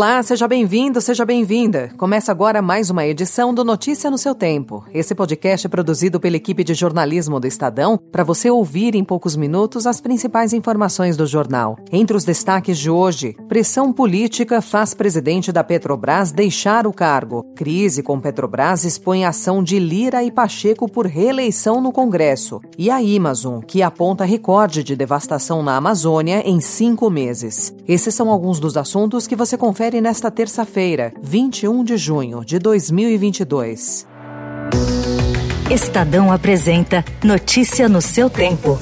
Olá, seja bem-vindo, seja bem-vinda. Começa agora mais uma edição do Notícia no seu Tempo. Esse podcast é produzido pela equipe de jornalismo do Estadão para você ouvir em poucos minutos as principais informações do jornal. Entre os destaques de hoje, pressão política faz presidente da Petrobras deixar o cargo. Crise com Petrobras expõe a ação de Lira e Pacheco por reeleição no Congresso. E a Amazon, que aponta recorde de devastação na Amazônia em cinco meses. Esses são alguns dos assuntos que você confere confere nesta terça-feira, 21 de junho de 2022. Estadão apresenta Notícia no seu tempo.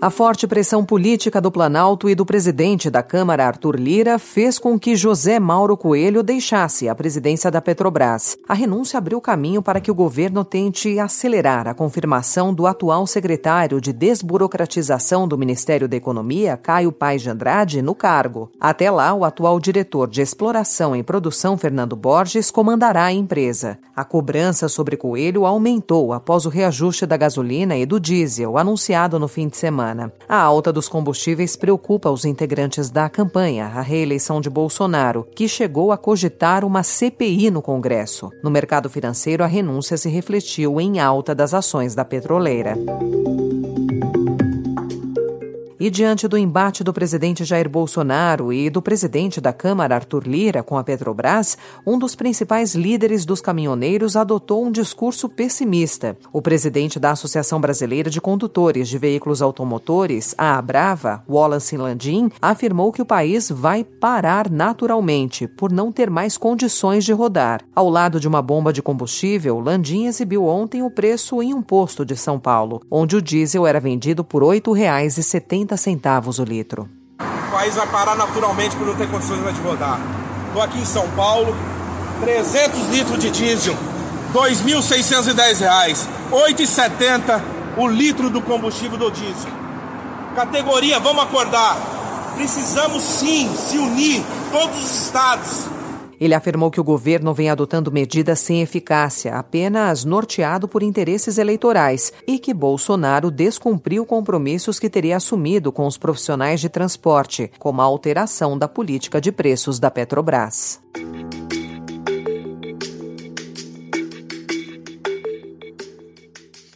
A forte pressão política do Planalto e do presidente da Câmara, Arthur Lira, fez com que José Mauro Coelho deixasse a presidência da Petrobras. A renúncia abriu caminho para que o governo tente acelerar a confirmação do atual secretário de desburocratização do Ministério da Economia, Caio Paes de Andrade, no cargo. Até lá, o atual diretor de exploração e produção, Fernando Borges, comandará a empresa. A cobrança sobre Coelho aumentou após o reajuste da gasolina e do diesel, anunciado no fim de semana semana. A alta dos combustíveis preocupa os integrantes da campanha, a reeleição de Bolsonaro, que chegou a cogitar uma CPI no Congresso. No mercado financeiro, a renúncia se refletiu em alta das ações da petroleira. E diante do embate do presidente Jair Bolsonaro e do presidente da Câmara, Arthur Lira, com a Petrobras, um dos principais líderes dos caminhoneiros adotou um discurso pessimista. O presidente da Associação Brasileira de Condutores de Veículos Automotores, a Abrava, Wallace Landim, afirmou que o país vai parar naturalmente por não ter mais condições de rodar. Ao lado de uma bomba de combustível, Landim exibiu ontem o preço em um posto de São Paulo, onde o diesel era vendido por R$ 8,70 30 centavos o litro. O país vai parar naturalmente por não ter condições de rodar. Estou aqui em São Paulo, 300 litros de diesel, R$ 2.610, R$ 8,70 o litro do combustível do diesel. Categoria, vamos acordar. Precisamos sim se unir, todos os estados, ele afirmou que o governo vem adotando medidas sem eficácia, apenas norteado por interesses eleitorais, e que Bolsonaro descumpriu compromissos que teria assumido com os profissionais de transporte, como a alteração da política de preços da Petrobras.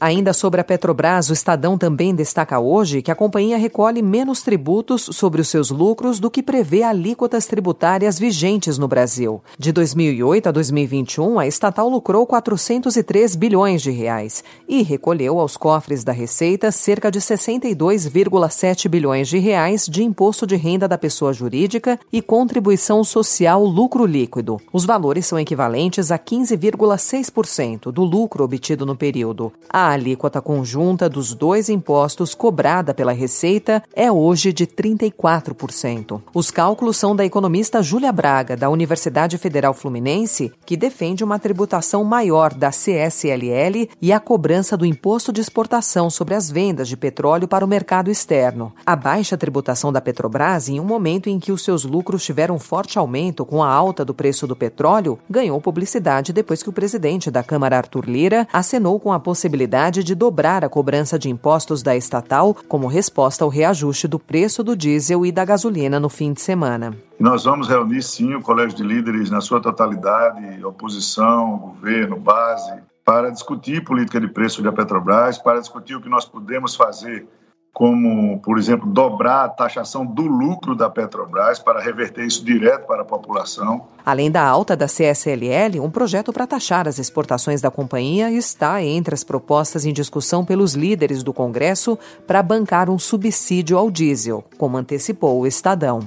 Ainda sobre a Petrobras, o Estadão também destaca hoje que a companhia recolhe menos tributos sobre os seus lucros do que prevê alíquotas tributárias vigentes no Brasil. De 2008 a 2021, a estatal lucrou 403 bilhões de reais e recolheu aos cofres da Receita cerca de 62,7 bilhões de reais de imposto de renda da pessoa jurídica e contribuição social lucro líquido. Os valores são equivalentes a 15,6% do lucro obtido no período. A a alíquota conjunta dos dois impostos cobrada pela Receita é hoje de 34%. Os cálculos são da economista Júlia Braga, da Universidade Federal Fluminense, que defende uma tributação maior da CSLL e a cobrança do imposto de exportação sobre as vendas de petróleo para o mercado externo. A baixa tributação da Petrobras, em um momento em que os seus lucros tiveram forte aumento com a alta do preço do petróleo, ganhou publicidade depois que o presidente da Câmara, Arthur Lira, acenou com a possibilidade possibilidade de dobrar a cobrança de impostos da estatal como resposta ao reajuste do preço do diesel e da gasolina no fim de semana. Nós vamos reunir sim o colégio de líderes na sua totalidade, oposição, governo, base, para discutir política de preço da Petrobras, para discutir o que nós podemos fazer como, por exemplo, dobrar a taxação do lucro da Petrobras para reverter isso direto para a população. Além da alta da CSLL, um projeto para taxar as exportações da companhia está entre as propostas em discussão pelos líderes do Congresso para bancar um subsídio ao diesel, como antecipou o Estadão.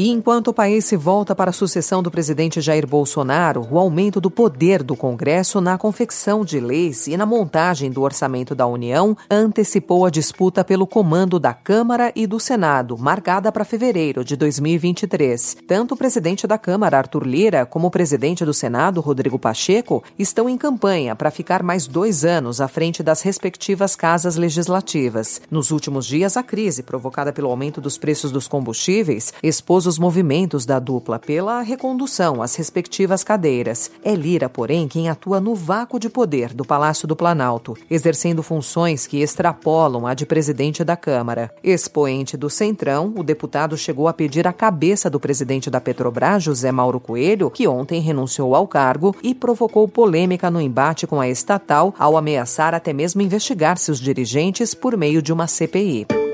E enquanto o país se volta para a sucessão do presidente Jair Bolsonaro, o aumento do poder do Congresso na confecção de leis e na montagem do orçamento da União antecipou a disputa pelo comando da Câmara e do Senado, marcada para fevereiro de 2023. Tanto o presidente da Câmara, Arthur Lira, como o presidente do Senado, Rodrigo Pacheco, estão em campanha para ficar mais dois anos à frente das respectivas casas legislativas. Nos últimos dias, a crise provocada pelo aumento dos preços dos combustíveis expôs os movimentos da dupla pela recondução às respectivas cadeiras. É Lira, porém, quem atua no vácuo de poder do Palácio do Planalto, exercendo funções que extrapolam a de presidente da Câmara. Expoente do Centrão, o deputado chegou a pedir a cabeça do presidente da Petrobras, José Mauro Coelho, que ontem renunciou ao cargo e provocou polêmica no embate com a estatal ao ameaçar até mesmo investigar seus dirigentes por meio de uma CPI.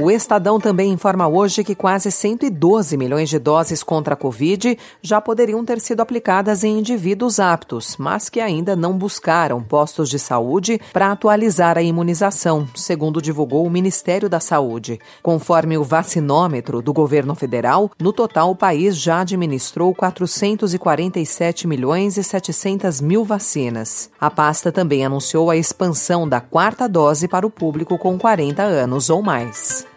O Estadão também informa hoje que quase 112 milhões de doses contra a Covid já poderiam ter sido aplicadas em indivíduos aptos, mas que ainda não buscaram postos de saúde para atualizar a imunização, segundo divulgou o Ministério da Saúde. Conforme o vacinômetro do governo federal, no total o país já administrou 447 milhões e 700 mil vacinas. A pasta também anunciou a expansão da quarta dose para o público com 40 anos ou mais.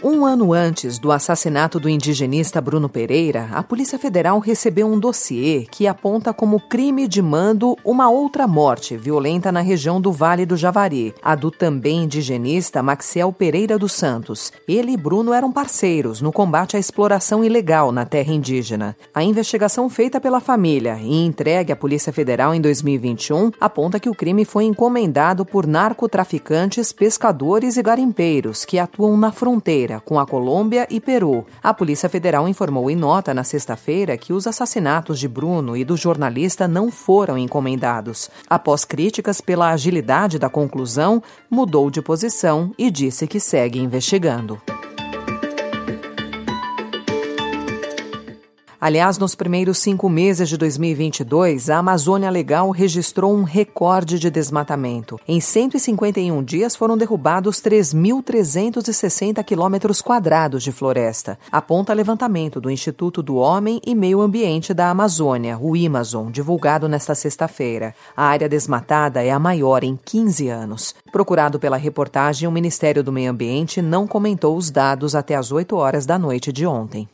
Um ano antes do assassinato do indigenista Bruno Pereira, a Polícia Federal recebeu um dossiê que aponta como crime de mando uma outra morte violenta na região do Vale do Javari, a do também indigenista Maxiel Pereira dos Santos. Ele e Bruno eram parceiros no combate à exploração ilegal na terra indígena. A investigação feita pela família e entregue à Polícia Federal em 2021 aponta que o crime foi encomendado por narcotraficantes, pescadores e garimpeiros que atuam na fronteira fronteira com a Colômbia e Peru. A Polícia Federal informou em nota na sexta-feira que os assassinatos de Bruno e do jornalista não foram encomendados. Após críticas pela agilidade da conclusão, mudou de posição e disse que segue investigando. Aliás, nos primeiros cinco meses de 2022, a Amazônia Legal registrou um recorde de desmatamento. Em 151 dias foram derrubados 3.360 quilômetros quadrados de floresta, aponta levantamento do Instituto do Homem e Meio Ambiente da Amazônia, o IMAZON, divulgado nesta sexta-feira. A área desmatada é a maior em 15 anos. Procurado pela reportagem, o Ministério do Meio Ambiente não comentou os dados até as 8 horas da noite de ontem.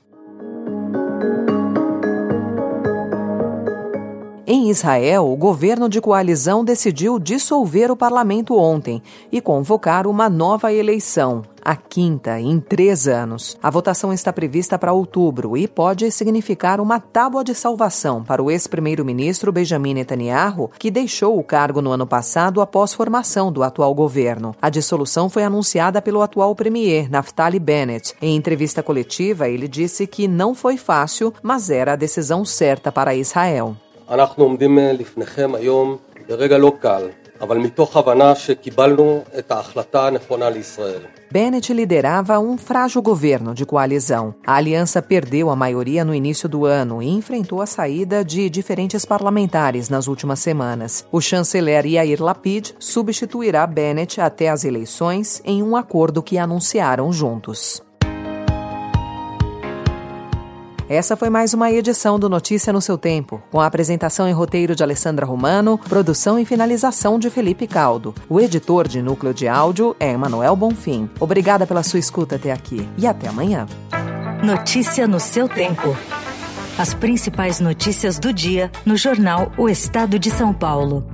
Em Israel, o governo de coalizão decidiu dissolver o parlamento ontem e convocar uma nova eleição, a quinta em três anos. A votação está prevista para outubro e pode significar uma tábua de salvação para o ex-primeiro-ministro Benjamin Netanyahu, que deixou o cargo no ano passado após formação do atual governo. A dissolução foi anunciada pelo atual premier, Naftali Bennett. Em entrevista coletiva, ele disse que não foi fácil, mas era a decisão certa para Israel. אנחנו עומדים לפניכם היום ברגע לא קל, אבל מתוך הבנה שקיבלנו את ההחלטה הנכונה לישראל. Bennett liderava um frágil governo de coalizão. A aliança perdeu a maioria no início do ano e enfrentou a saída de diferentes parlamentares nas últimas semanas. O chanceler Yair Lapid substituirá Bennett até as eleições em um acordo que anunciaram juntos. Essa foi mais uma edição do Notícia no seu tempo, com a apresentação e roteiro de Alessandra Romano, produção e finalização de Felipe Caldo. O editor de núcleo de áudio é Emanuel Bonfim. Obrigada pela sua escuta até aqui e até amanhã. Notícia no seu tempo. As principais notícias do dia no jornal O Estado de São Paulo.